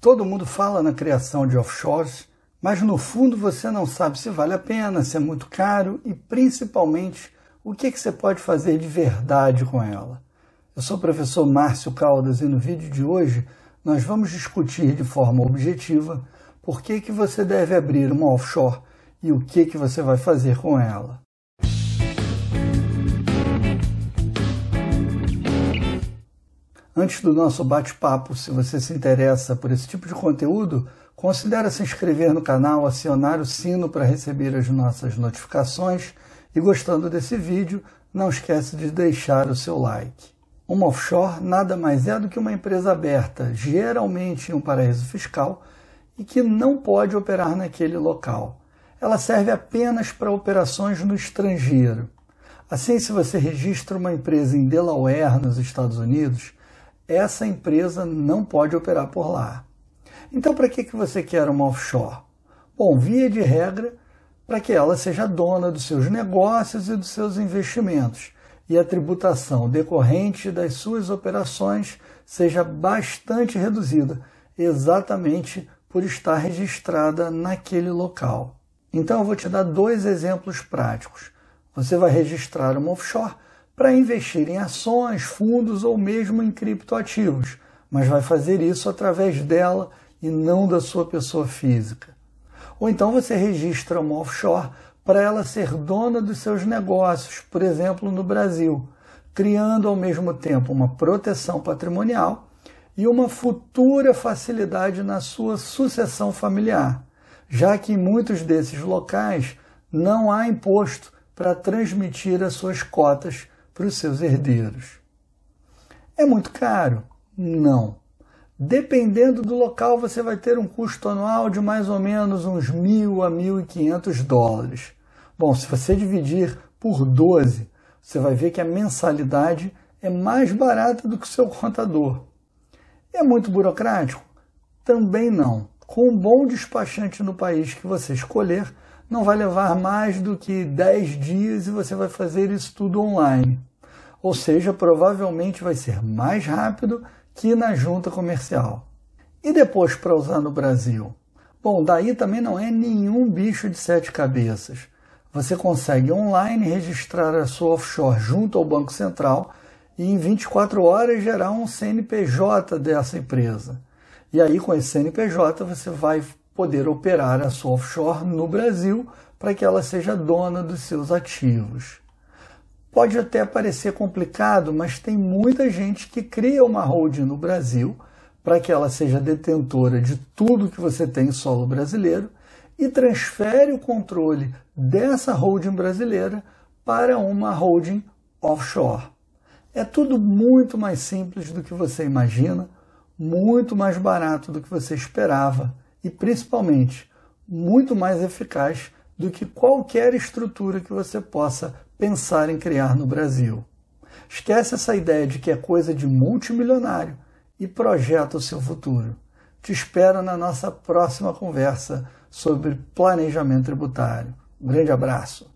Todo mundo fala na criação de offshores, mas no fundo você não sabe se vale a pena, se é muito caro e principalmente o que, que você pode fazer de verdade com ela. Eu sou o professor Márcio Caldas e no vídeo de hoje nós vamos discutir de forma objetiva por que, que você deve abrir uma offshore e o que, que você vai fazer com ela. Antes do nosso bate-papo, se você se interessa por esse tipo de conteúdo, considere se inscrever no canal, acionar o sino para receber as nossas notificações e gostando desse vídeo, não esqueça de deixar o seu like. Uma offshore nada mais é do que uma empresa aberta, geralmente em um paraíso fiscal, e que não pode operar naquele local. Ela serve apenas para operações no estrangeiro. Assim, se você registra uma empresa em Delaware, nos Estados Unidos, essa empresa não pode operar por lá. Então, para que, que você quer uma offshore? Bom, via de regra, para que ela seja dona dos seus negócios e dos seus investimentos e a tributação decorrente das suas operações seja bastante reduzida, exatamente por estar registrada naquele local. Então eu vou te dar dois exemplos práticos. Você vai registrar uma offshore para investir em ações, fundos ou mesmo em criptoativos, mas vai fazer isso através dela e não da sua pessoa física. Ou então você registra uma offshore para ela ser dona dos seus negócios, por exemplo, no Brasil, criando ao mesmo tempo uma proteção patrimonial e uma futura facilidade na sua sucessão familiar, já que em muitos desses locais não há imposto para transmitir as suas cotas para os seus herdeiros. É muito caro? Não. Dependendo do local, você vai ter um custo anual de mais ou menos uns mil a mil e quinhentos dólares. Bom, se você dividir por 12, você vai ver que a mensalidade é mais barata do que o seu contador. É muito burocrático? Também não. Com um bom despachante no país que você escolher, não vai levar mais do que 10 dias e você vai fazer isso tudo online. Ou seja, provavelmente vai ser mais rápido que na junta comercial. E depois para usar no Brasil? Bom, daí também não é nenhum bicho de sete cabeças você consegue online registrar a sua offshore junto ao Banco Central e em 24 horas gerar um CNPJ dessa empresa. E aí, com esse CNPJ, você vai poder operar a sua offshore no Brasil para que ela seja dona dos seus ativos. Pode até parecer complicado, mas tem muita gente que cria uma holding no Brasil para que ela seja detentora de tudo que você tem em solo brasileiro e transfere o controle dessa holding brasileira para uma holding offshore. É tudo muito mais simples do que você imagina, muito mais barato do que você esperava e principalmente muito mais eficaz do que qualquer estrutura que você possa pensar em criar no Brasil. Esquece essa ideia de que é coisa de multimilionário e projeta o seu futuro. Te espero na nossa próxima conversa sobre planejamento tributário. Um grande abraço.